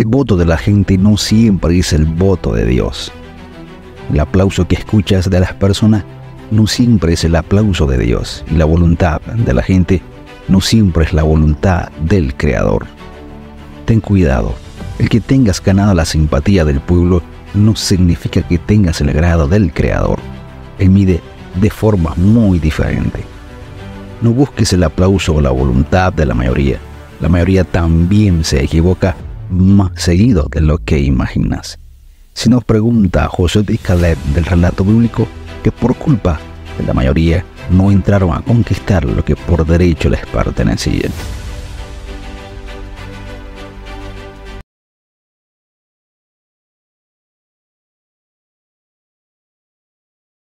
El voto de la gente no siempre es el voto de Dios. El aplauso que escuchas de las personas no siempre es el aplauso de Dios y la voluntad de la gente no siempre es la voluntad del Creador. Ten cuidado, el que tengas ganado la simpatía del pueblo no significa que tengas el grado del Creador. Él mide de forma muy diferente. No busques el aplauso o la voluntad de la mayoría. La mayoría también se equivoca más seguido de lo que imaginas. Si nos pregunta José de Caleb del relato bíblico que por culpa de la mayoría no entraron a conquistar lo que por derecho les pertenecía.